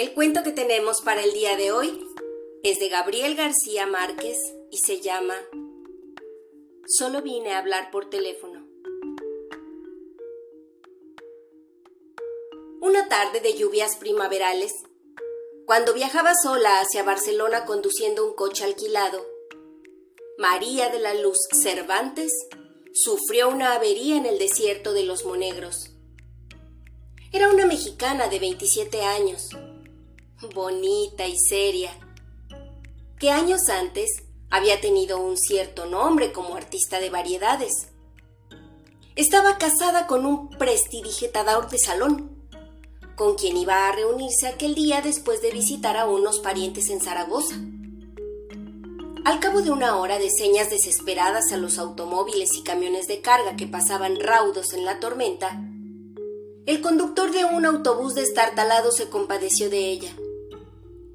El cuento que tenemos para el día de hoy es de Gabriel García Márquez y se llama Solo vine a hablar por teléfono. Una tarde de lluvias primaverales, cuando viajaba sola hacia Barcelona conduciendo un coche alquilado, María de la Luz Cervantes sufrió una avería en el desierto de los Monegros. Era una mexicana de 27 años, bonita y seria, que años antes había tenido un cierto nombre como artista de variedades. Estaba casada con un prestidigitador de salón, con quien iba a reunirse aquel día después de visitar a unos parientes en Zaragoza. Al cabo de una hora de señas desesperadas a los automóviles y camiones de carga que pasaban raudos en la tormenta, el conductor de un autobús destartalado se compadeció de ella.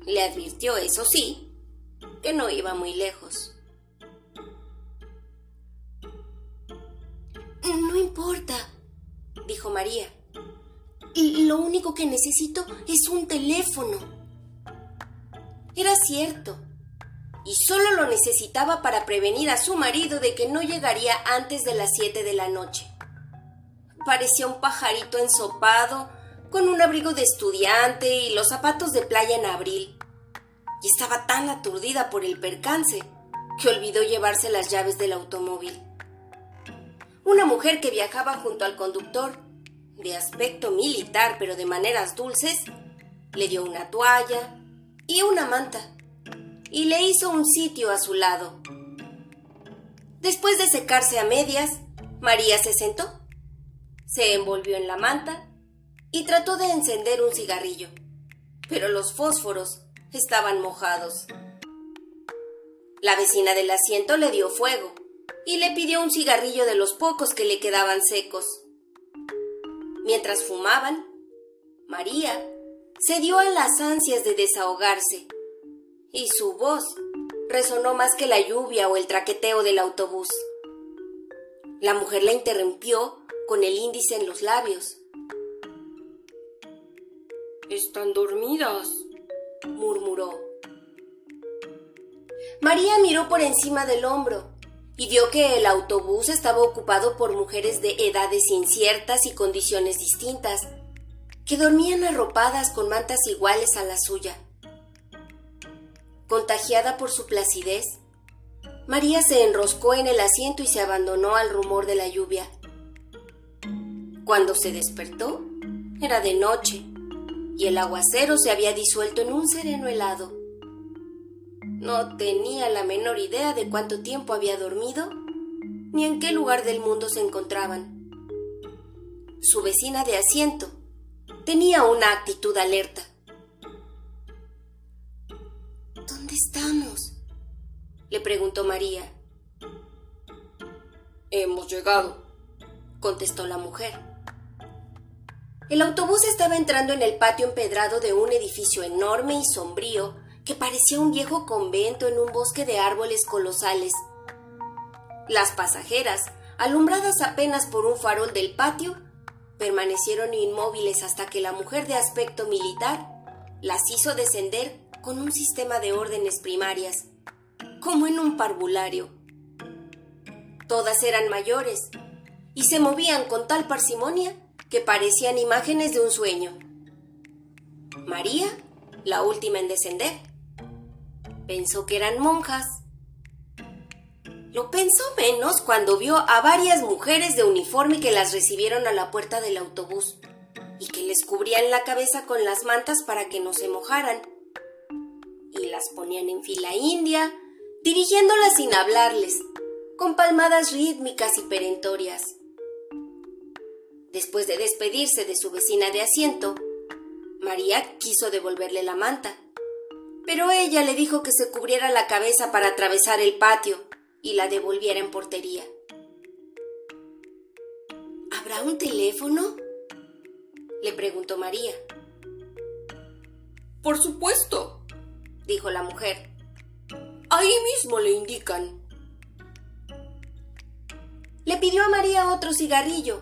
Le advirtió, eso sí, que no iba muy lejos. No importa, dijo María. Lo único que necesito es un teléfono. Era cierto, y solo lo necesitaba para prevenir a su marido de que no llegaría antes de las siete de la noche. Parecía un pajarito ensopado, con un abrigo de estudiante y los zapatos de playa en abril estaba tan aturdida por el percance que olvidó llevarse las llaves del automóvil. Una mujer que viajaba junto al conductor, de aspecto militar pero de maneras dulces, le dio una toalla y una manta y le hizo un sitio a su lado. Después de secarse a medias, María se sentó, se envolvió en la manta y trató de encender un cigarrillo, pero los fósforos estaban mojados. La vecina del asiento le dio fuego y le pidió un cigarrillo de los pocos que le quedaban secos. Mientras fumaban, María se dio a las ansias de desahogarse y su voz resonó más que la lluvia o el traqueteo del autobús. La mujer la interrumpió con el índice en los labios. Están dormidas, murmuró. María miró por encima del hombro y vio que el autobús estaba ocupado por mujeres de edades inciertas y condiciones distintas, que dormían arropadas con mantas iguales a la suya. Contagiada por su placidez, María se enroscó en el asiento y se abandonó al rumor de la lluvia. Cuando se despertó, era de noche y el aguacero se había disuelto en un sereno helado. No tenía la menor idea de cuánto tiempo había dormido ni en qué lugar del mundo se encontraban. Su vecina de asiento tenía una actitud alerta. ¿Dónde estamos? le preguntó María. Hemos llegado, contestó la mujer. El autobús estaba entrando en el patio empedrado de un edificio enorme y sombrío que parecía un viejo convento en un bosque de árboles colosales. Las pasajeras, alumbradas apenas por un farol del patio, permanecieron inmóviles hasta que la mujer de aspecto militar las hizo descender con un sistema de órdenes primarias, como en un parvulario. Todas eran mayores y se movían con tal parsimonia que parecían imágenes de un sueño. María, la última en descender, pensó que eran monjas. Lo pensó menos cuando vio a varias mujeres de uniforme que las recibieron a la puerta del autobús y que les cubrían la cabeza con las mantas para que no se mojaran. Y las ponían en fila india, dirigiéndolas sin hablarles, con palmadas rítmicas y perentorias. Después de despedirse de su vecina de asiento, María quiso devolverle la manta, pero ella le dijo que se cubriera la cabeza para atravesar el patio y la devolviera en portería. ¿Habrá un teléfono? le preguntó María. Por supuesto, dijo la mujer. Ahí mismo le indican. Le pidió a María otro cigarrillo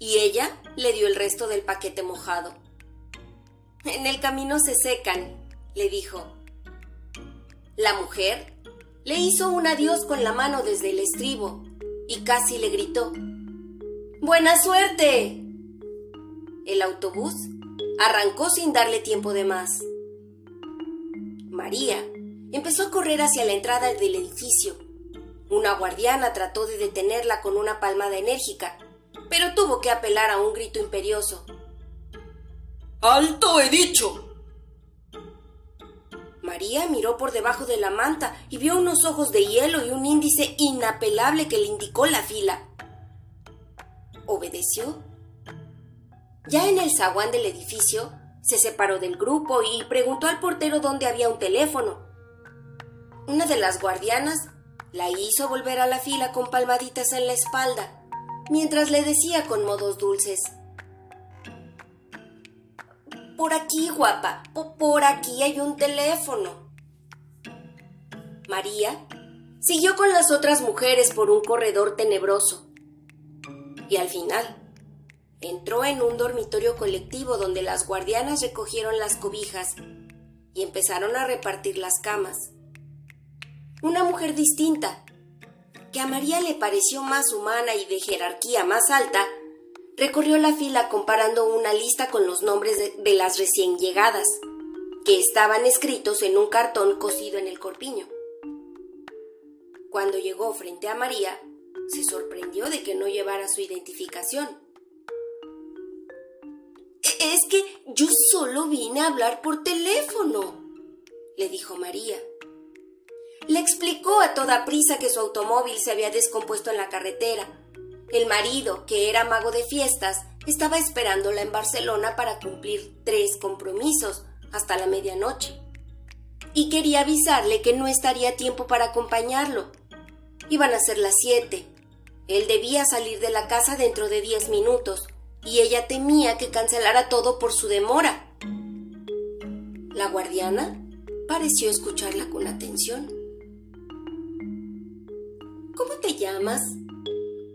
y ella le dio el resto del paquete mojado. En el camino se secan, le dijo. La mujer le hizo un adiós con la mano desde el estribo y casi le gritó. ¡Buena suerte! El autobús arrancó sin darle tiempo de más. María empezó a correr hacia la entrada del edificio. Una guardiana trató de detenerla con una palmada enérgica, pero tuvo que apelar a un grito imperioso. ¡Alto he dicho! María miró por debajo de la manta y vio unos ojos de hielo y un índice inapelable que le indicó la fila. Obedeció. Ya en el zaguán del edificio, se separó del grupo y preguntó al portero dónde había un teléfono. Una de las guardianas la hizo volver a la fila con palmaditas en la espalda, mientras le decía con modos dulces. Por aquí, guapa, por aquí hay un teléfono. María siguió con las otras mujeres por un corredor tenebroso. Y al final, entró en un dormitorio colectivo donde las guardianas recogieron las cobijas y empezaron a repartir las camas. Una mujer distinta, que a María le pareció más humana y de jerarquía más alta, recorrió la fila comparando una lista con los nombres de, las recién llegadas, que estaban escritos en un cartón cosido en el corpiño. Cuando llegó frente a María, se sorprendió de que no llevara su identificación. E, es que yo solo vine a hablar por teléfono, le dijo María. Le explicó a toda prisa que su automóvil se había descompuesto en la carretera el marido, que era mago de fiestas, estaba esperándola en Barcelona para cumplir tres compromisos hasta la medianoche. Y quería avisarle que no estaría tiempo para acompañarlo. Iban a ser las siete. Él debía salir de la casa dentro de diez minutos, y ella temía que cancelara todo por su demora. La guardiana pareció escucharla con atención. ¿Cómo te llamas?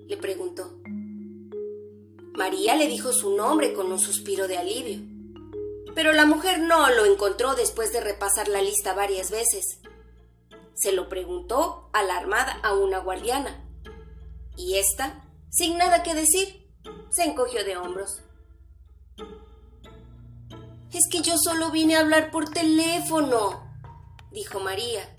le preguntó. María le dijo su nombre con un suspiro de alivio. Pero la mujer no lo encontró después de repasar la lista varias veces. Se lo preguntó alarmada a una guardiana. Y ésta, sin nada que decir, se encogió de hombros. Es que yo solo vine a hablar por teléfono, dijo María.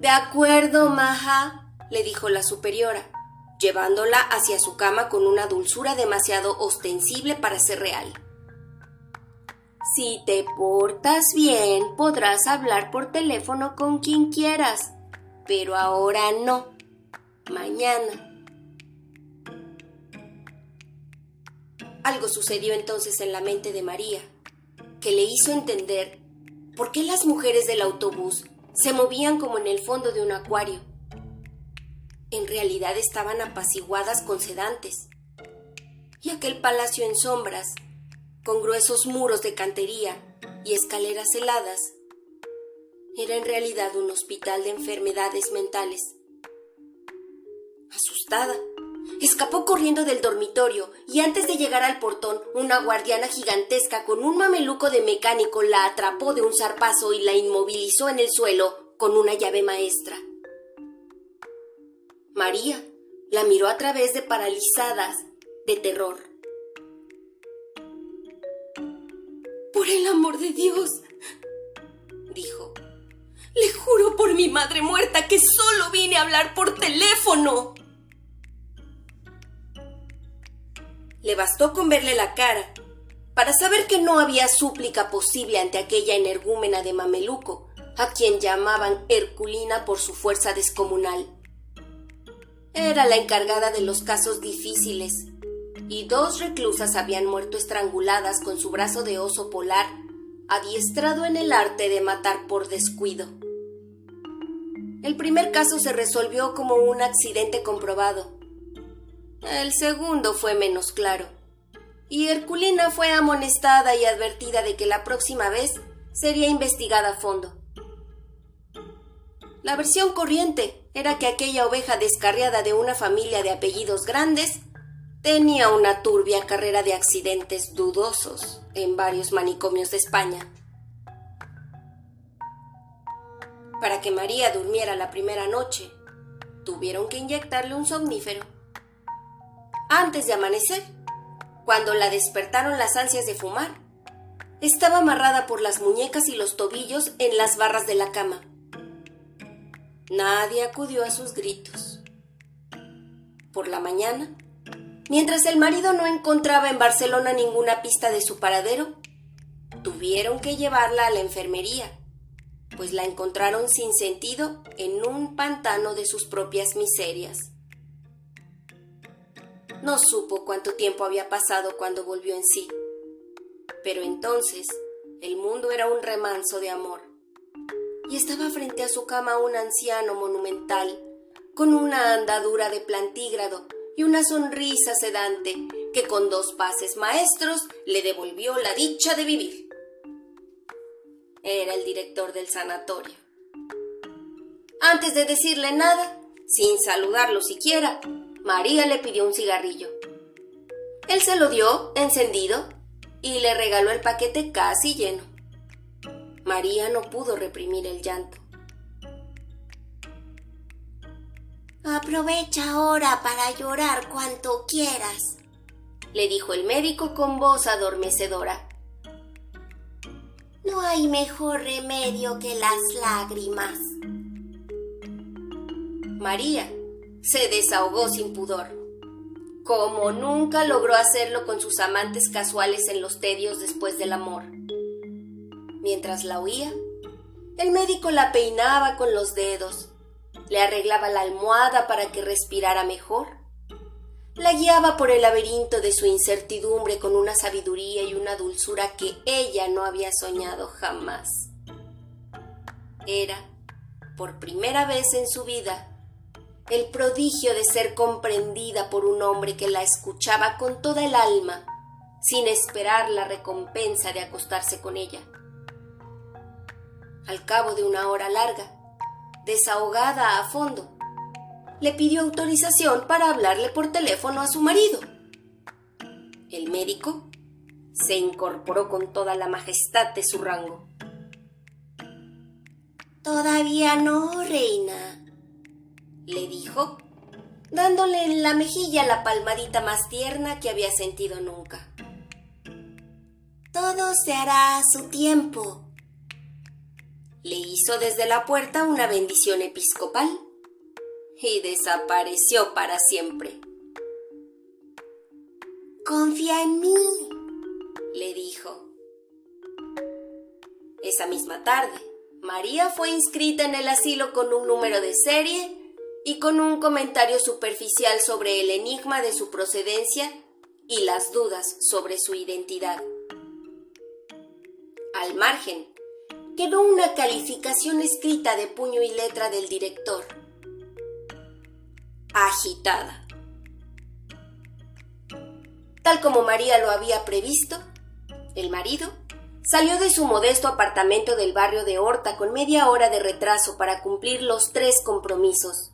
De acuerdo, Maja, le dijo la superiora, llevándola hacia su cama con una dulzura demasiado ostensible para ser real. Si te portas bien, podrás hablar por teléfono con quien quieras, pero ahora no. Mañana. Algo sucedió entonces en la mente de María, que le hizo entender por qué las mujeres del autobús se movían como en el fondo de un acuario en realidad estaban apaciguadas con sedantes. Y aquel palacio en sombras, con gruesos muros de cantería y escaleras heladas, era en realidad un hospital de enfermedades mentales. Asustada, escapó corriendo del dormitorio y antes de llegar al portón, una guardiana gigantesca con un mameluco de mecánico la atrapó de un zarpazo y la inmovilizó en el suelo con una llave maestra. María la miró a través de paralizadas de terror. Por el amor de Dios, dijo, le juro por mi madre muerta que solo vine a hablar por teléfono. Le bastó con verle la cara para saber que no había súplica posible ante aquella energúmena de mameluco, a quien llamaban Herculina por su fuerza descomunal. Era la encargada de los casos difíciles, y dos reclusas habían muerto estranguladas con su brazo de oso polar, adiestrado en el arte de matar por descuido. El primer caso se resolvió como un accidente comprobado. El segundo fue menos claro, y Herculina fue amonestada y advertida de que la próxima vez sería investigada a fondo. La versión corriente era que aquella oveja descarriada de una familia de apellidos grandes tenía una turbia carrera de accidentes dudosos en varios manicomios de España. Para que María durmiera la primera noche, tuvieron que inyectarle un somnífero. Antes de amanecer, cuando la despertaron las ansias de fumar, estaba amarrada por las muñecas y los tobillos en las barras de la cama. Nadie acudió a sus gritos. Por la mañana, mientras el marido no encontraba en Barcelona ninguna pista de su paradero, tuvieron que llevarla a la enfermería, pues la encontraron sin sentido en un pantano de sus propias miserias. No supo cuánto tiempo había pasado cuando volvió en sí, pero entonces el mundo era un remanso de amor y estaba frente a su cama un anciano monumental, con una andadura de plantígrado y una sonrisa sedante que con dos pases maestros le devolvió la dicha de vivir. Era el director del sanatorio. Antes de decirle nada, sin saludarlo siquiera, María le pidió un cigarrillo. Él se lo dio encendido y le regaló el paquete casi lleno. María no pudo reprimir el llanto. Aprovecha ahora para llorar cuanto quieras, le dijo el médico con voz adormecedora. No hay mejor remedio que las lágrimas. María se desahogó sin pudor, como nunca logró hacerlo con sus amantes casuales en los tedios después del amor. Mientras la oía, el médico la peinaba con los dedos, le arreglaba la almohada para que respirara mejor, la guiaba por el laberinto de su incertidumbre con una sabiduría y una dulzura que ella no había soñado jamás. Era, por primera vez en su vida, el prodigio de ser comprendida por un hombre que la escuchaba con toda el alma, sin esperar la recompensa de acostarse con ella. Al cabo de una hora larga, desahogada a fondo, le pidió autorización para hablarle por teléfono a su marido. El médico se incorporó con toda la majestad de su rango. Todavía no, reina, le dijo, dándole en la mejilla la palmadita más tierna que había sentido nunca. Todo se hará a su tiempo. Le hizo desde la puerta una bendición episcopal y desapareció para siempre. Confía en mí, le dijo. Esa misma tarde, María fue inscrita en el asilo con un número de serie y con un comentario superficial sobre el enigma de su procedencia y las dudas sobre su identidad. Al margen, quedó una calificación escrita de puño y letra del director. Agitada. Tal como María lo había previsto, el marido salió de su modesto apartamento del barrio de Horta con media hora de retraso para cumplir los tres compromisos.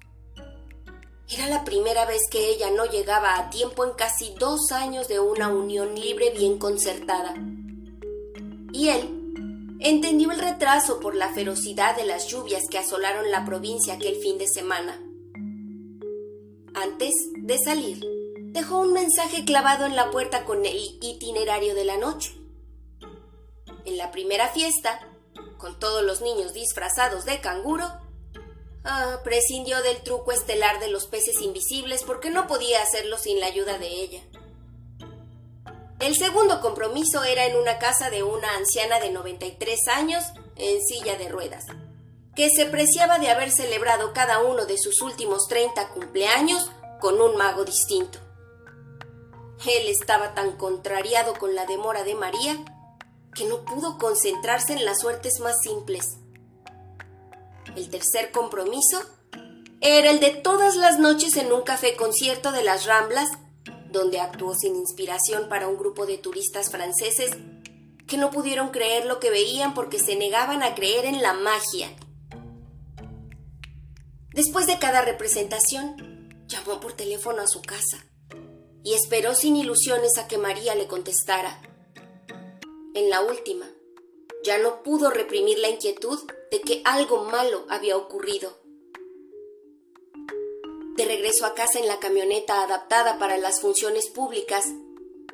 Era la primera vez que ella no llegaba a tiempo en casi dos años de una unión libre bien concertada. Y él entendió el retraso por la ferocidad de las lluvias que asolaron la provincia aquel fin de semana. Antes de salir, dejó un mensaje clavado en la puerta con el itinerario de la noche. En la primera fiesta, con todos los niños disfrazados de canguro, ah, prescindió del truco estelar de los peces invisibles porque no podía hacerlo sin la ayuda de ella. El segundo compromiso era en una casa de una anciana de 93 años en silla de ruedas, que se preciaba de haber celebrado cada uno de sus últimos 30 cumpleaños con un mago distinto. Él estaba tan contrariado con la demora de María que no pudo concentrarse en las suertes más simples. El tercer compromiso era el de todas las noches en un café concierto de las Ramblas donde actuó sin inspiración para un grupo de turistas franceses que no pudieron creer lo que veían porque se negaban a creer en la magia. Después de cada representación, llamó por teléfono a su casa y esperó sin ilusiones a que María le contestara. En la última, ya no pudo reprimir la inquietud de que algo malo había ocurrido. De regreso a casa en la camioneta adaptada para las funciones públicas,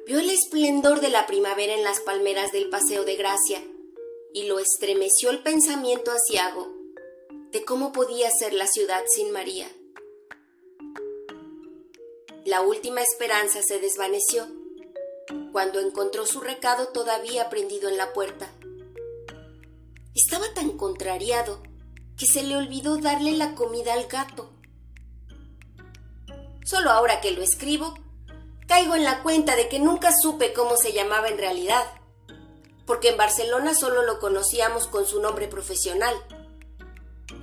vio el esplendor de la primavera en las palmeras del Paseo de Gracia y lo estremeció el pensamiento asiago de cómo podía ser la ciudad sin María. La última esperanza se desvaneció cuando encontró su recado todavía prendido en la puerta. Estaba tan contrariado que se le olvidó darle la comida al gato. Solo ahora que lo escribo, caigo en la cuenta de que nunca supe cómo se llamaba en realidad, porque en Barcelona solo lo conocíamos con su nombre profesional,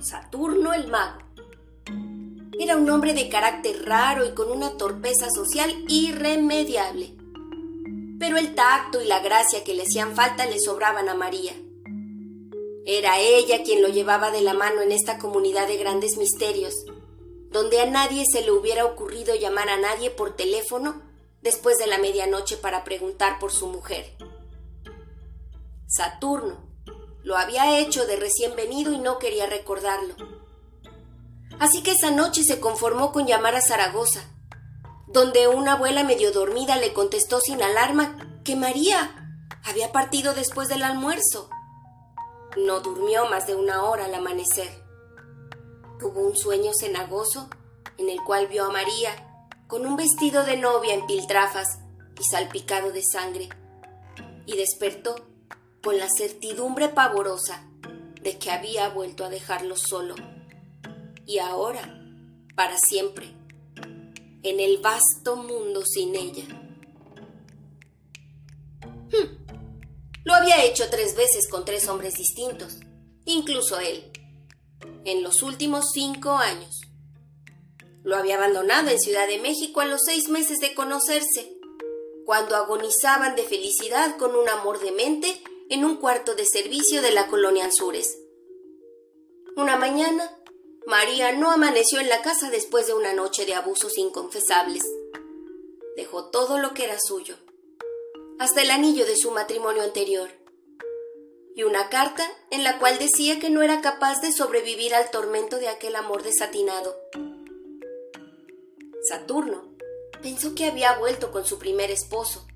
Saturno el Mago. Era un hombre de carácter raro y con una torpeza social irremediable. Pero el tacto y la gracia que le hacían falta le sobraban a María. Era ella quien lo llevaba de la mano en esta comunidad de grandes misterios, donde a nadie se le hubiera ocurrido llamar a nadie por teléfono después de la medianoche para preguntar por su mujer. Saturno lo había hecho de recién venido y no quería recordarlo. Así que esa noche se conformó con llamar a Zaragoza, donde una abuela medio dormida le contestó sin alarma que María había partido después del almuerzo. No durmió más de una hora al amanecer. Tuvo un sueño cenagoso en el cual vio a María con un vestido de novia en piltrafas y salpicado de sangre, y despertó con la certidumbre pavorosa de que había vuelto a dejarlo solo, y ahora, para siempre, en el vasto mundo sin ella. Hmm. Lo había hecho tres veces con tres hombres distintos, incluso él en los últimos cinco años. Lo había abandonado en Ciudad de México a los seis meses de conocerse, cuando agonizaban de felicidad con un amor demente en un cuarto de servicio de la colonia Anzures. Una mañana, María no amaneció en la casa después de una noche de abusos inconfesables. Dejó todo lo que era suyo, hasta el anillo de su matrimonio anterior y una carta en la cual decía que no era capaz de sobrevivir al tormento de aquel amor desatinado. Saturno pensó que había vuelto con su primer esposo,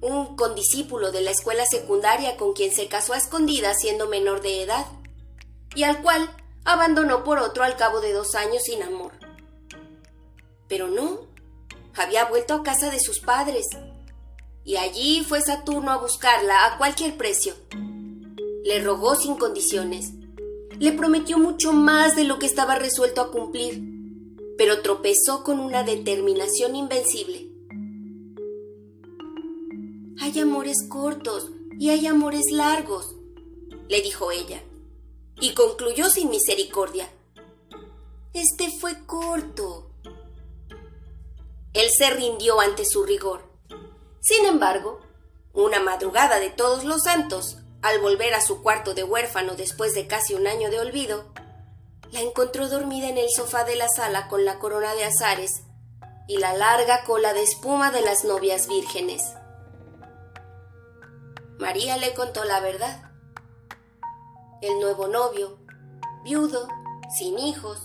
un condiscípulo de la escuela secundaria con quien se casó a escondidas siendo menor de edad, y al cual abandonó por otro al cabo de dos años sin amor. Pero no, había vuelto a casa de sus padres, y allí fue Saturno a buscarla a cualquier precio le rogó sin condiciones. Le prometió mucho más de lo que estaba resuelto a cumplir, pero tropezó con una determinación invencible. Hay amores cortos y hay amores largos, le dijo ella, y concluyó sin misericordia. Este fue corto. Él se rindió ante su rigor. Sin embargo, una madrugada de todos los santos, al volver a su cuarto de huérfano después de casi un año de olvido, la encontró dormida en el sofá de la sala con la corona de azares y la larga cola de espuma de las novias vírgenes. María le contó la verdad. El nuevo novio, viudo, sin hijos,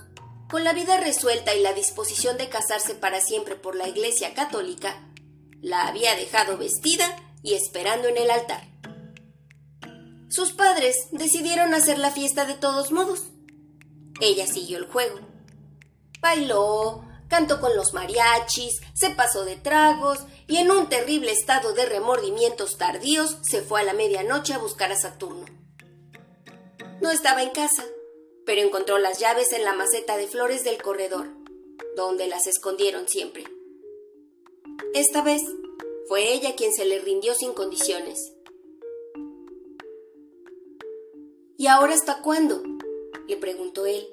con la vida resuelta y la disposición de casarse para siempre por la Iglesia Católica, la había dejado vestida y esperando en el altar. Sus padres decidieron hacer la fiesta de todos modos. Ella siguió el juego. Bailó, cantó con los mariachis, se pasó de tragos y en un terrible estado de remordimientos tardíos se fue a la medianoche a buscar a Saturno. No estaba en casa, pero encontró las llaves en la maceta de flores del corredor, donde las escondieron siempre. Esta vez fue ella quien se le rindió sin condiciones. ¿Y ahora hasta cuándo? le preguntó él.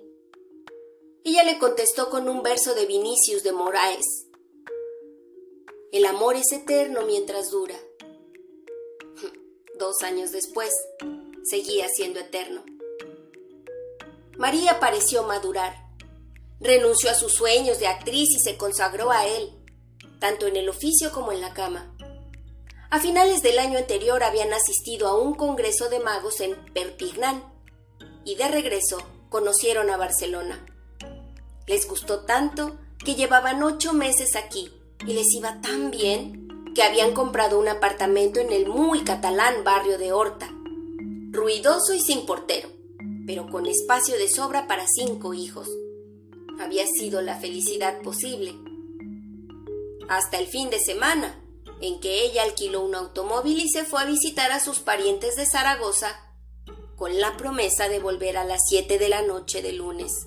Ella le contestó con un verso de Vinicius de Moraes. El amor es eterno mientras dura. Dos años después, seguía siendo eterno. María pareció madurar. Renunció a sus sueños de actriz y se consagró a él. Tanto en el oficio como en la cama. A finales del año anterior habían asistido a un congreso de magos en Perpignan y de regreso conocieron a Barcelona. Les gustó tanto que llevaban ocho meses aquí y les iba tan bien que habían comprado un apartamento en el muy catalán barrio de Horta, ruidoso y sin portero, pero con espacio de sobra para cinco hijos. Había sido la felicidad posible. Hasta el fin de semana, en que ella alquiló un automóvil y se fue a visitar a sus parientes de Zaragoza con la promesa de volver a las siete de la noche de lunes.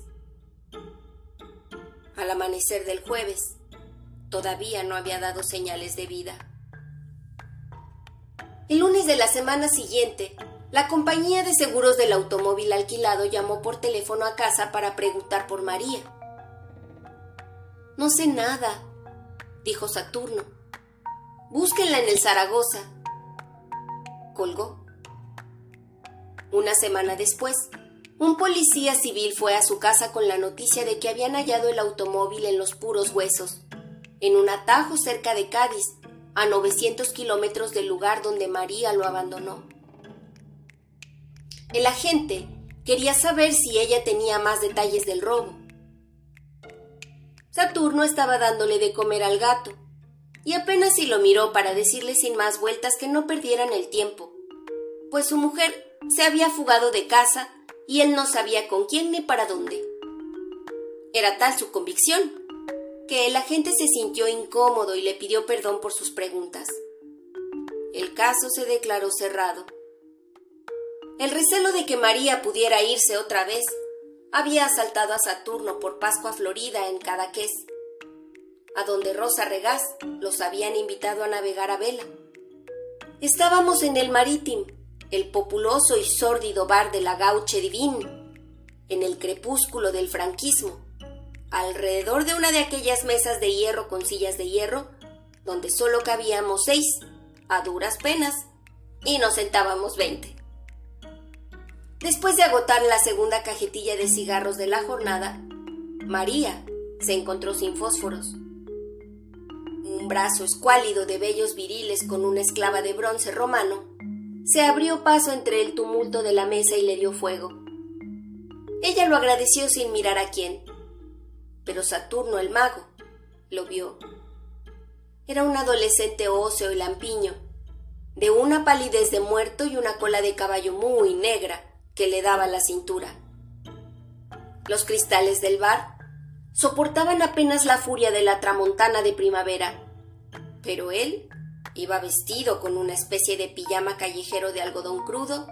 Al amanecer del jueves, todavía no había dado señales de vida. El lunes de la semana siguiente, la compañía de seguros del automóvil alquilado llamó por teléfono a casa para preguntar por María. No sé nada, dijo Saturno. Búsquenla en el Zaragoza. Colgó. Una semana después, un policía civil fue a su casa con la noticia de que habían hallado el automóvil en los puros huesos, en un atajo cerca de Cádiz, a 900 kilómetros del lugar donde María lo abandonó. El agente quería saber si ella tenía más detalles del robo. Saturno estaba dándole de comer al gato, y apenas si lo miró para decirle sin más vueltas que no perdieran el tiempo, pues su mujer se había fugado de casa y él no sabía con quién ni para dónde. Era tal su convicción que el agente se sintió incómodo y le pidió perdón por sus preguntas. El caso se declaró cerrado. El recelo de que María pudiera irse otra vez había asaltado a Saturno por Pascua Florida en Cadaqués a donde Rosa Regás los habían invitado a navegar a vela. Estábamos en el Marítimo, el populoso y sórdido bar de la Gauche Divine, en el crepúsculo del franquismo, alrededor de una de aquellas mesas de hierro con sillas de hierro, donde solo cabíamos seis, a duras penas, y nos sentábamos veinte. Después de agotar la segunda cajetilla de cigarros de la jornada, María se encontró sin fósforos un brazo escuálido de vellos viriles con una esclava de bronce romano, se abrió paso entre el tumulto de la mesa y le dio fuego. Ella lo agradeció sin mirar a quién, pero Saturno el mago lo vio. Era un adolescente óseo y lampiño, de una palidez de muerto y una cola de caballo muy negra que le daba la cintura. Los cristales del bar soportaban apenas la furia de la tramontana de primavera, pero él iba vestido con una especie de pijama callejero de algodón crudo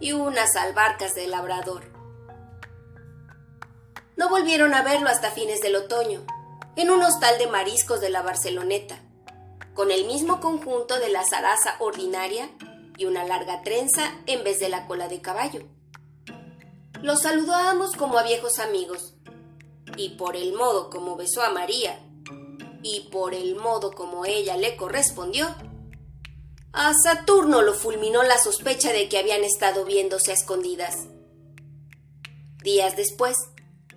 y unas albarcas de labrador. No volvieron a verlo hasta fines del otoño, en un hostal de mariscos de la Barceloneta, con el mismo conjunto de la zaraza ordinaria y una larga trenza en vez de la cola de caballo. Los saludábamos como a viejos amigos, y por el modo como besó a María, y por el modo como ella le correspondió, a Saturno lo fulminó la sospecha de que habían estado viéndose a escondidas. Días después,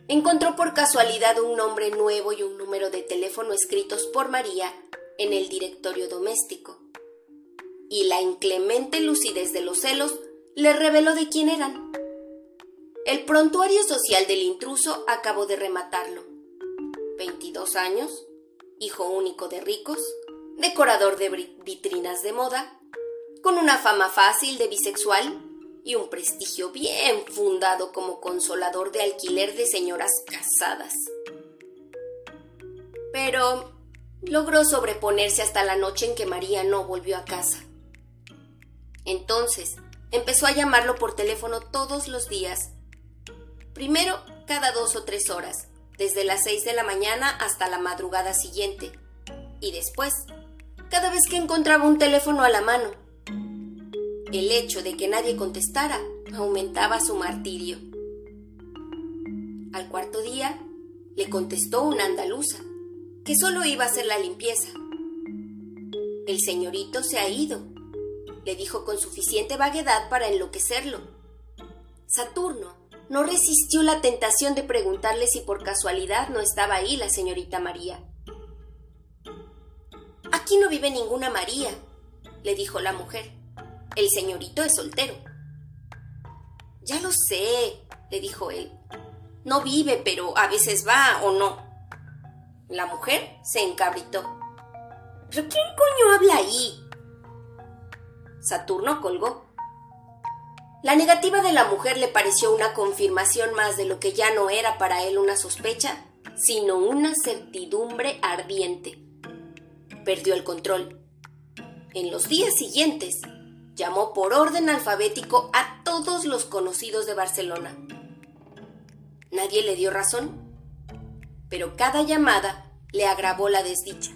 encontró por casualidad un nombre nuevo y un número de teléfono escritos por María en el directorio doméstico. Y la inclemente lucidez de los celos le reveló de quién eran. El prontuario social del intruso acabó de rematarlo. 22 años, hijo único de ricos, decorador de vitrinas de moda, con una fama fácil de bisexual y un prestigio bien fundado como consolador de alquiler de señoras casadas. Pero logró sobreponerse hasta la noche en que María no volvió a casa. Entonces empezó a llamarlo por teléfono todos los días Primero, cada dos o tres horas, desde las seis de la mañana hasta la madrugada siguiente. Y después, cada vez que encontraba un teléfono a la mano. El hecho de que nadie contestara aumentaba su martirio. Al cuarto día, le contestó una andaluza, que solo iba a hacer la limpieza. El señorito se ha ido, le dijo con suficiente vaguedad para enloquecerlo. Saturno, no resistió la tentación de preguntarle si por casualidad no estaba ahí la señorita María. Aquí no vive ninguna María, le dijo la mujer. El señorito es soltero. Ya lo sé, le dijo él. No vive, pero a veces va o no. La mujer se encabritó. ¿Pero quién coño habla ahí? Saturno colgó. La negativa de la mujer le pareció una confirmación más de lo que ya no era para él una sospecha, sino una certidumbre ardiente. Perdió el control. En los días siguientes, llamó por orden alfabético a todos los conocidos de Barcelona. Nadie le dio razón, pero cada llamada le agravó la desdicha,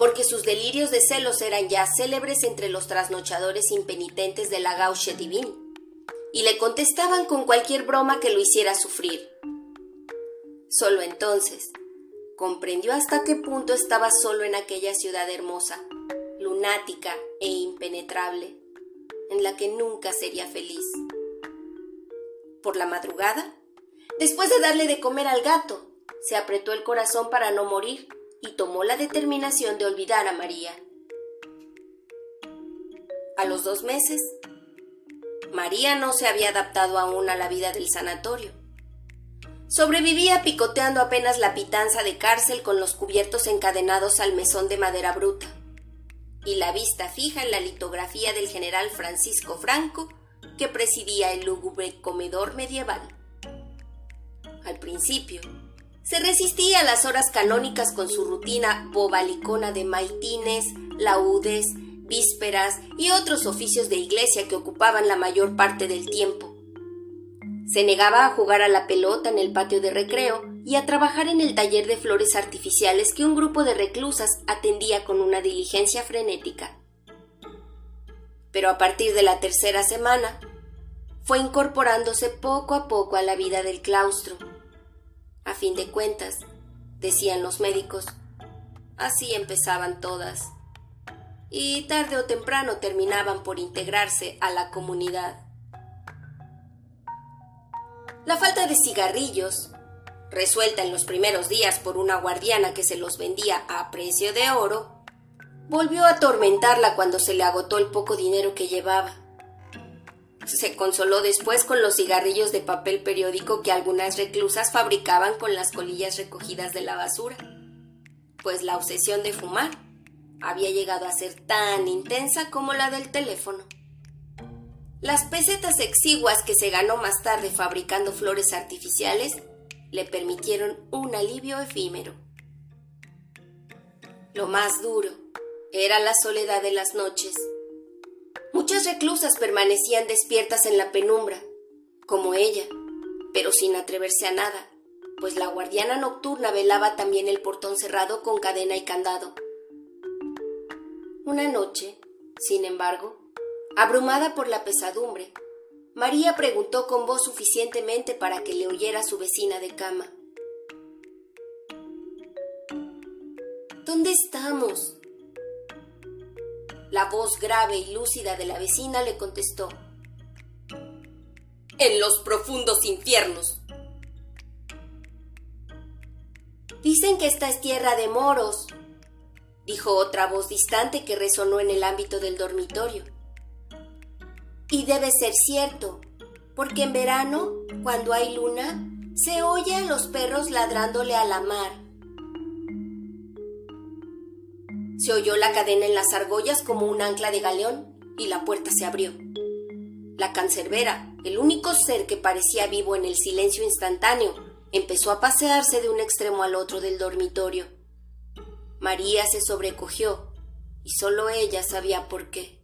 porque sus delirios de celos eran ya célebres entre los trasnochadores impenitentes de la Gauche Divine y le contestaban con cualquier broma que lo hiciera sufrir. Solo entonces comprendió hasta qué punto estaba solo en aquella ciudad hermosa, lunática e impenetrable, en la que nunca sería feliz. Por la madrugada, después de darle de comer al gato, se apretó el corazón para no morir y tomó la determinación de olvidar a María. A los dos meses, María no se había adaptado aún a la vida del sanatorio. Sobrevivía picoteando apenas la pitanza de cárcel con los cubiertos encadenados al mesón de madera bruta y la vista fija en la litografía del general Francisco Franco que presidía el lúgubre comedor medieval. Al principio, se resistía a las horas canónicas con su rutina bobalicona de maitines, laudes, vísperas y otros oficios de iglesia que ocupaban la mayor parte del tiempo. Se negaba a jugar a la pelota en el patio de recreo y a trabajar en el taller de flores artificiales que un grupo de reclusas atendía con una diligencia frenética. Pero a partir de la tercera semana, fue incorporándose poco a poco a la vida del claustro. A fin de cuentas, decían los médicos, así empezaban todas y tarde o temprano terminaban por integrarse a la comunidad. La falta de cigarrillos, resuelta en los primeros días por una guardiana que se los vendía a precio de oro, volvió a atormentarla cuando se le agotó el poco dinero que llevaba. Se consoló después con los cigarrillos de papel periódico que algunas reclusas fabricaban con las colillas recogidas de la basura, pues la obsesión de fumar había llegado a ser tan intensa como la del teléfono. Las pesetas exiguas que se ganó más tarde fabricando flores artificiales le permitieron un alivio efímero. Lo más duro era la soledad de las noches. Muchas reclusas permanecían despiertas en la penumbra, como ella, pero sin atreverse a nada, pues la guardiana nocturna velaba también el portón cerrado con cadena y candado. Una noche, sin embargo, abrumada por la pesadumbre, María preguntó con voz suficientemente para que le oyera su vecina de cama. ¿Dónde estamos? La voz grave y lúcida de la vecina le contestó. En los profundos infiernos. Dicen que esta es tierra de moros, dijo otra voz distante que resonó en el ámbito del dormitorio. Y debe ser cierto, porque en verano, cuando hay luna, se oye a los perros ladrándole a la mar. Se oyó la cadena en las argollas como un ancla de galeón y la puerta se abrió. La cancerbera, el único ser que parecía vivo en el silencio instantáneo, empezó a pasearse de un extremo al otro del dormitorio. María se sobrecogió y solo ella sabía por qué.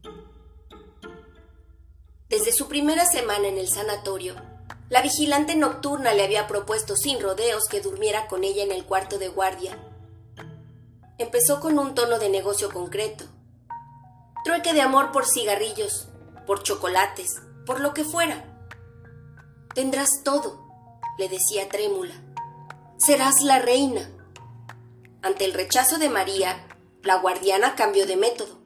Desde su primera semana en el sanatorio, la vigilante nocturna le había propuesto sin rodeos que durmiera con ella en el cuarto de guardia. Empezó con un tono de negocio concreto. Trueque de amor por cigarrillos, por chocolates, por lo que fuera. Tendrás todo, le decía trémula. Serás la reina. Ante el rechazo de María, la guardiana cambió de método.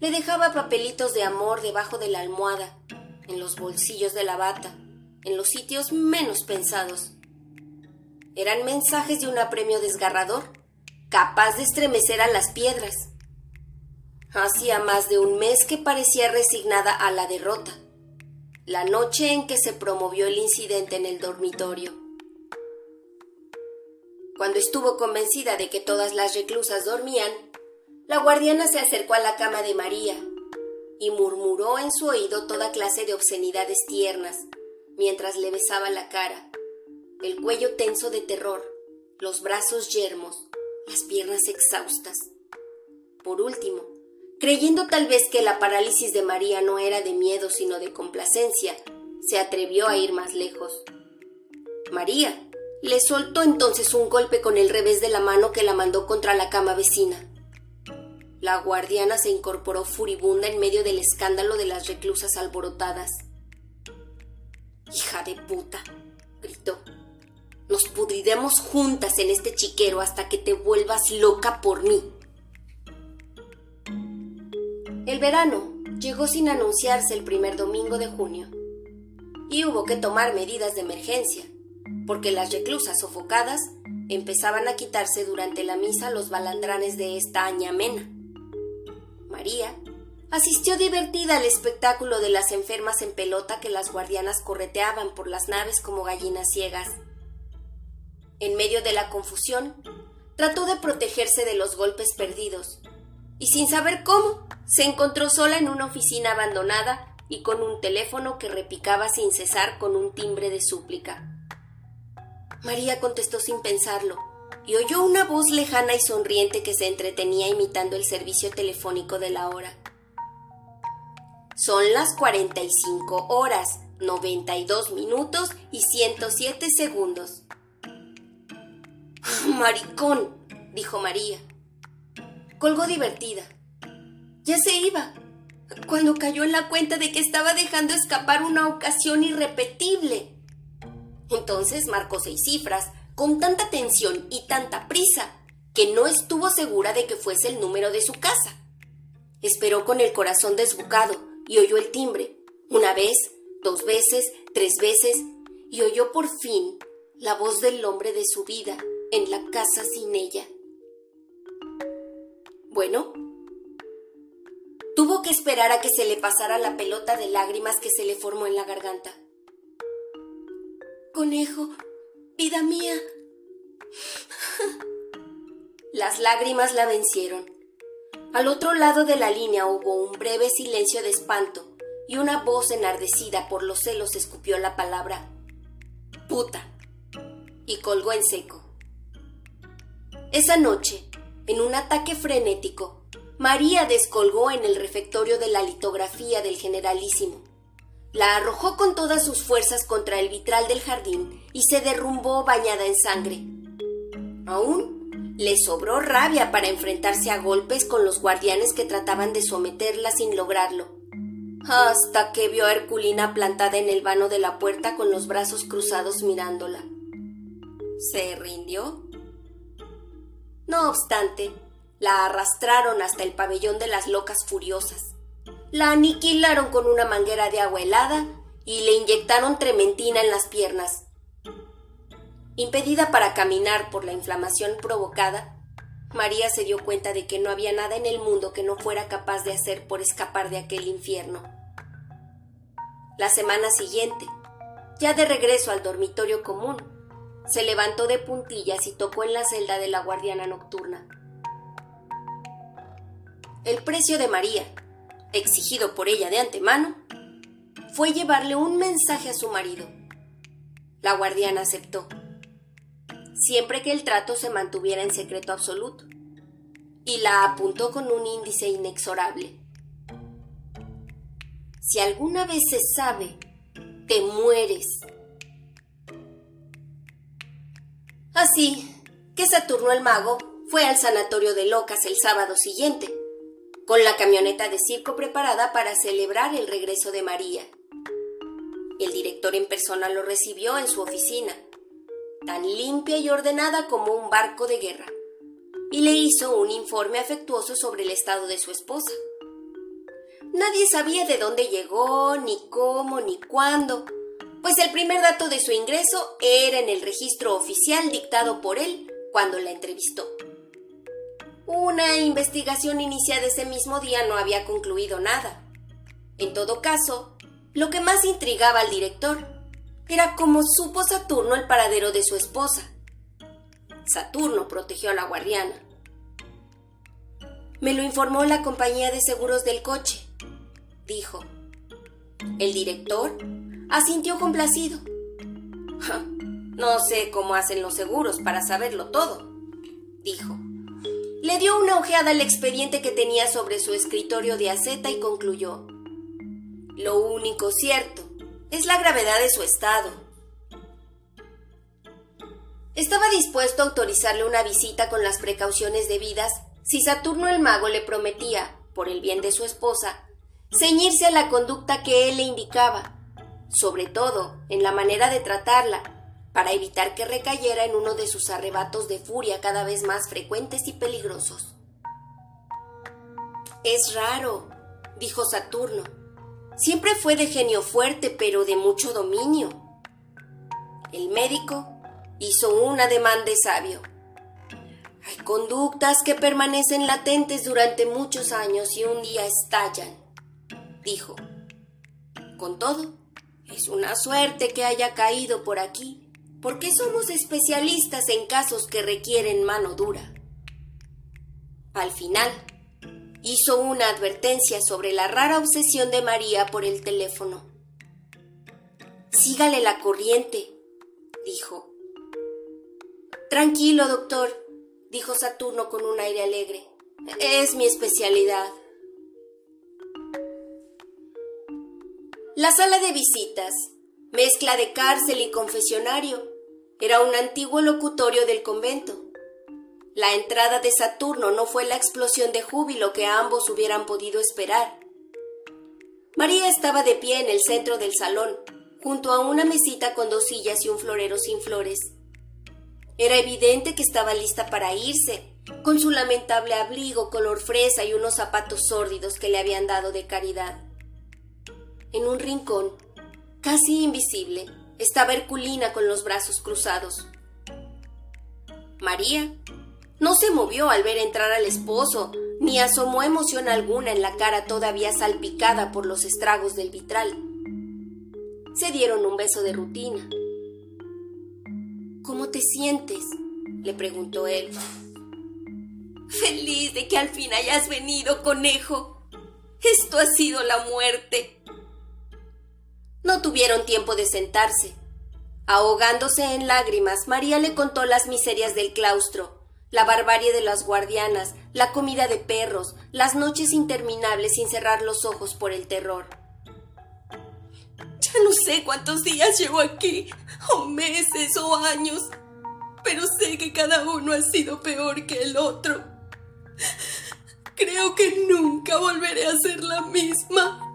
Le dejaba papelitos de amor debajo de la almohada, en los bolsillos de la bata, en los sitios menos pensados. Eran mensajes de un apremio desgarrador, capaz de estremecer a las piedras, Hacía más de un mes que parecía resignada a la derrota, la noche en que se promovió el incidente en el dormitorio. Cuando estuvo convencida de que todas las reclusas dormían, la guardiana se acercó a la cama de María y murmuró en su oído toda clase de obscenidades tiernas, mientras le besaba la cara, el cuello tenso de terror, los brazos yermos, las piernas exhaustas. Por último, creyendo tal vez que la parálisis de María no era de miedo sino de complacencia, se atrevió a ir más lejos. María le soltó entonces un golpe con el revés de la mano que la mandó contra la cama vecina. La guardiana se incorporó furibunda en medio del escándalo de las reclusas alborotadas. Hija de puta, gritó. Nos pudriremos juntas en este chiquero hasta que te vuelvas loca por mí. El verano llegó sin anunciarse el primer domingo de junio y hubo que tomar medidas de emergencia, porque las reclusas sofocadas empezaban a quitarse durante la misa los balandranes de esta añamena. María asistió divertida al espectáculo de las enfermas en pelota que las guardianas correteaban por las naves como gallinas ciegas. En medio de la confusión, trató de protegerse de los golpes perdidos, y sin saber cómo, se encontró sola en una oficina abandonada y con un teléfono que repicaba sin cesar con un timbre de súplica. María contestó sin pensarlo y oyó una voz lejana y sonriente que se entretenía imitando el servicio telefónico de la hora. Son las 45 horas, 92 minutos y 107 segundos. Maricón, dijo María. Colgó divertida. Ya se iba, cuando cayó en la cuenta de que estaba dejando escapar una ocasión irrepetible. Entonces marcó seis cifras, con tanta tensión y tanta prisa, que no estuvo segura de que fuese el número de su casa. Esperó con el corazón desbocado y oyó el timbre, una vez, dos veces, tres veces, y oyó por fin la voz del hombre de su vida en la casa sin ella. Bueno, tuvo que esperar a que se le pasara la pelota de lágrimas que se le formó en la garganta. Conejo, vida mía. Las lágrimas la vencieron. Al otro lado de la línea hubo un breve silencio de espanto y una voz enardecida por los celos escupió la palabra puta y colgó en seco. Esa noche, en un ataque frenético, María descolgó en el refectorio de la litografía del generalísimo. La arrojó con todas sus fuerzas contra el vitral del jardín y se derrumbó bañada en sangre. Aún le sobró rabia para enfrentarse a golpes con los guardianes que trataban de someterla sin lograrlo. Hasta que vio a Herculina plantada en el vano de la puerta con los brazos cruzados mirándola. ¿Se rindió? No obstante, la arrastraron hasta el pabellón de las locas furiosas. La aniquilaron con una manguera de agua helada y le inyectaron trementina en las piernas. Impedida para caminar por la inflamación provocada, María se dio cuenta de que no había nada en el mundo que no fuera capaz de hacer por escapar de aquel infierno. La semana siguiente, ya de regreso al dormitorio común, se levantó de puntillas y tocó en la celda de la guardiana nocturna. El precio de María, exigido por ella de antemano, fue llevarle un mensaje a su marido. La guardiana aceptó, siempre que el trato se mantuviera en secreto absoluto, y la apuntó con un índice inexorable. Si alguna vez se sabe, te mueres. Así que Saturno el mago fue al sanatorio de locas el sábado siguiente, con la camioneta de circo preparada para celebrar el regreso de María. El director en persona lo recibió en su oficina, tan limpia y ordenada como un barco de guerra, y le hizo un informe afectuoso sobre el estado de su esposa. Nadie sabía de dónde llegó, ni cómo, ni cuándo, pues el primer dato de su ingreso era en el registro oficial dictado por él cuando la entrevistó. Una investigación iniciada ese mismo día no había concluido nada. En todo caso, lo que más intrigaba al director era cómo supo Saturno el paradero de su esposa. Saturno protegió a la guardiana. Me lo informó la compañía de seguros del coche, dijo. El director asintió complacido. No sé cómo hacen los seguros para saberlo todo, dijo. Le dio una ojeada al expediente que tenía sobre su escritorio de aceta y concluyó. Lo único cierto es la gravedad de su estado. Estaba dispuesto a autorizarle una visita con las precauciones debidas si Saturno el mago le prometía, por el bien de su esposa, ceñirse a la conducta que él le indicaba, sobre todo en la manera de tratarla, para evitar que recayera en uno de sus arrebatos de furia cada vez más frecuentes y peligrosos. Es raro, dijo Saturno. Siempre fue de genio fuerte, pero de mucho dominio. El médico hizo un ademán de sabio. Hay conductas que permanecen latentes durante muchos años y un día estallan, dijo. Con todo, es una suerte que haya caído por aquí porque somos especialistas en casos que requieren mano dura. Al final, hizo una advertencia sobre la rara obsesión de María por el teléfono. Sígale la corriente, dijo. Tranquilo, doctor, dijo Saturno con un aire alegre. Es mi especialidad. La sala de visitas, mezcla de cárcel y confesionario, era un antiguo locutorio del convento. La entrada de Saturno no fue la explosión de júbilo que ambos hubieran podido esperar. María estaba de pie en el centro del salón, junto a una mesita con dos sillas y un florero sin flores. Era evidente que estaba lista para irse, con su lamentable abrigo color fresa y unos zapatos sórdidos que le habían dado de caridad. En un rincón, casi invisible, estaba Herculina con los brazos cruzados. María no se movió al ver entrar al esposo, ni asomó emoción alguna en la cara todavía salpicada por los estragos del vitral. Se dieron un beso de rutina. ¿Cómo te sientes? le preguntó él. Feliz de que al fin hayas venido, conejo. Esto ha sido la muerte. No tuvieron tiempo de sentarse. Ahogándose en lágrimas, María le contó las miserias del claustro, la barbarie de las guardianas, la comida de perros, las noches interminables sin cerrar los ojos por el terror. Ya no sé cuántos días llevo aquí, o meses o años, pero sé que cada uno ha sido peor que el otro. Creo que nunca volveré a ser la misma.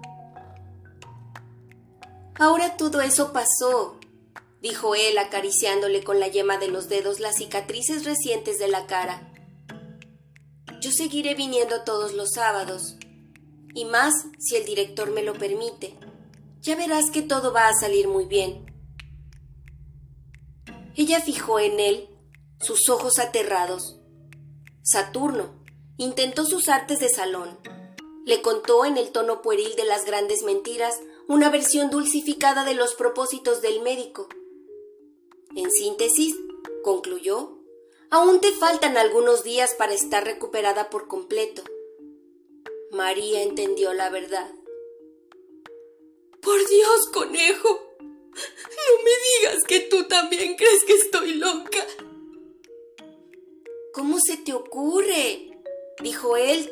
Ahora todo eso pasó, dijo él acariciándole con la yema de los dedos las cicatrices recientes de la cara. Yo seguiré viniendo todos los sábados, y más si el director me lo permite. Ya verás que todo va a salir muy bien. Ella fijó en él sus ojos aterrados. Saturno intentó sus artes de salón. Le contó en el tono pueril de las grandes mentiras una versión dulcificada de los propósitos del médico. En síntesis, concluyó, aún te faltan algunos días para estar recuperada por completo. María entendió la verdad. Por Dios, conejo. No me digas que tú también crees que estoy loca. ¿Cómo se te ocurre? dijo él,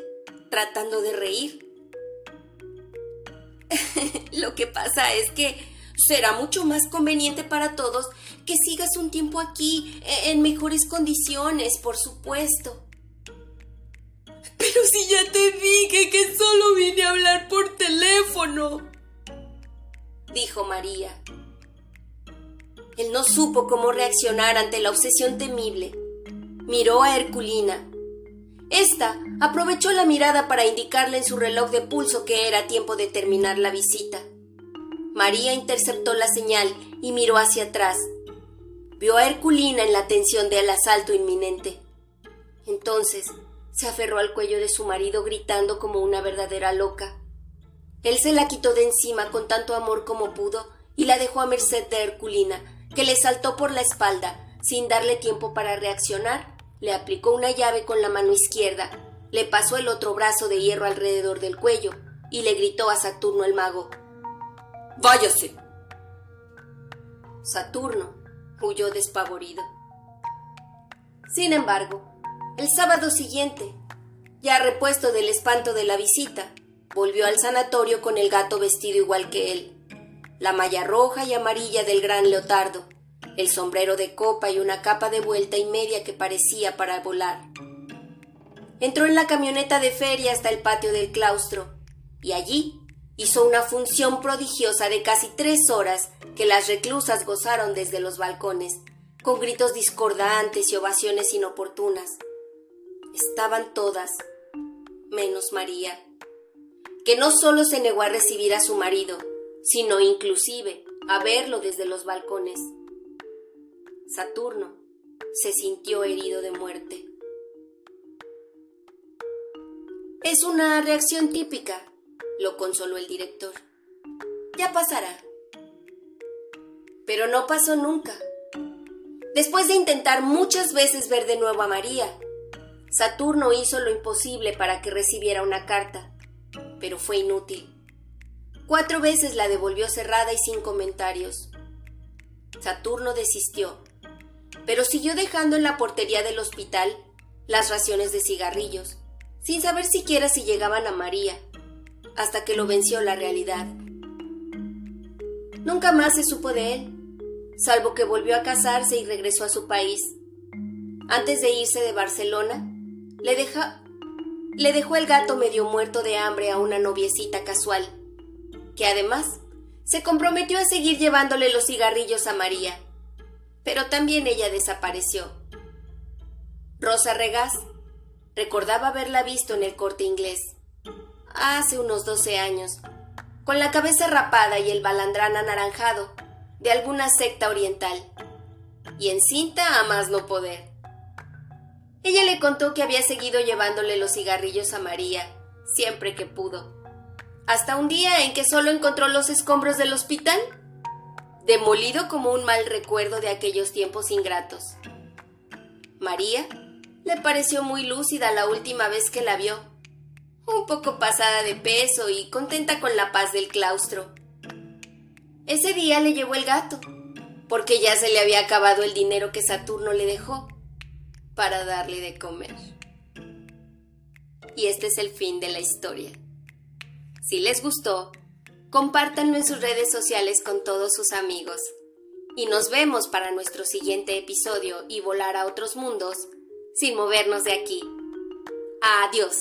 tratando de reír. Lo que pasa es que será mucho más conveniente para todos que sigas un tiempo aquí e-, en mejores condiciones, por supuesto. Pero si ya te dije que solo vine a hablar por teléfono, dijo María. Él no supo cómo reaccionar ante la obsesión temible. Miró a Herculina. Esta aprovechó la mirada para indicarle en su reloj de pulso que era tiempo de terminar la visita. María interceptó la señal y miró hacia atrás. Vio a Herculina en la tensión del asalto inminente. Entonces, se aferró al cuello de su marido gritando como una verdadera loca. Él se la quitó de encima con tanto amor como pudo y la dejó a merced de Herculina, que le saltó por la espalda, sin darle tiempo para reaccionar, le aplicó una llave con la mano izquierda, le pasó el otro brazo de hierro alrededor del cuello y le gritó a Saturno el mago Váyase. Saturno huyó despavorido. Sin embargo, el sábado siguiente, ya repuesto del espanto de la visita, volvió al sanatorio con el gato vestido igual que él, la malla roja y amarilla del gran leotardo, el sombrero de copa y una capa de vuelta y media que parecía para volar. Entró en la camioneta de feria hasta el patio del claustro, y allí hizo una función prodigiosa de casi tres horas que las reclusas gozaron desde los balcones, con gritos discordantes y ovaciones inoportunas. Estaban todas, menos María, que no solo se negó a recibir a su marido, sino inclusive a verlo desde los balcones. Saturno se sintió herido de muerte. Es una reacción típica, lo consoló el director. Ya pasará. Pero no pasó nunca. Después de intentar muchas veces ver de nuevo a María, Saturno hizo lo imposible para que recibiera una carta, pero fue inútil. Cuatro veces la devolvió cerrada y sin comentarios. Saturno desistió, pero siguió dejando en la portería del hospital las raciones de cigarrillos, sin saber siquiera si llegaban a María, hasta que lo venció la realidad. Nunca más se supo de él salvo que volvió a casarse y regresó a su país. Antes de irse de Barcelona, le, le dejó el gato medio muerto de hambre a una noviecita casual, que además se comprometió a seguir llevándole los cigarrillos a María, pero también ella desapareció. Rosa Regás recordaba haberla visto en el corte inglés, hace unos doce años, con la cabeza rapada y el balandrán anaranjado, de alguna secta oriental, y encinta a más no poder. Ella le contó que había seguido llevándole los cigarrillos a María, siempre que pudo, hasta un día en que solo encontró los escombros del hospital, demolido como un mal recuerdo de aquellos tiempos ingratos. María le pareció muy lúcida la última vez que la vio, un poco pasada de peso y contenta con la paz del claustro. Ese día le llevó el gato, porque ya se le había acabado el dinero que Saturno le dejó para darle de comer. Y este es el fin de la historia. Si les gustó, compártanlo en sus redes sociales con todos sus amigos. Y nos vemos para nuestro siguiente episodio y volar a otros mundos sin movernos de aquí. Adiós.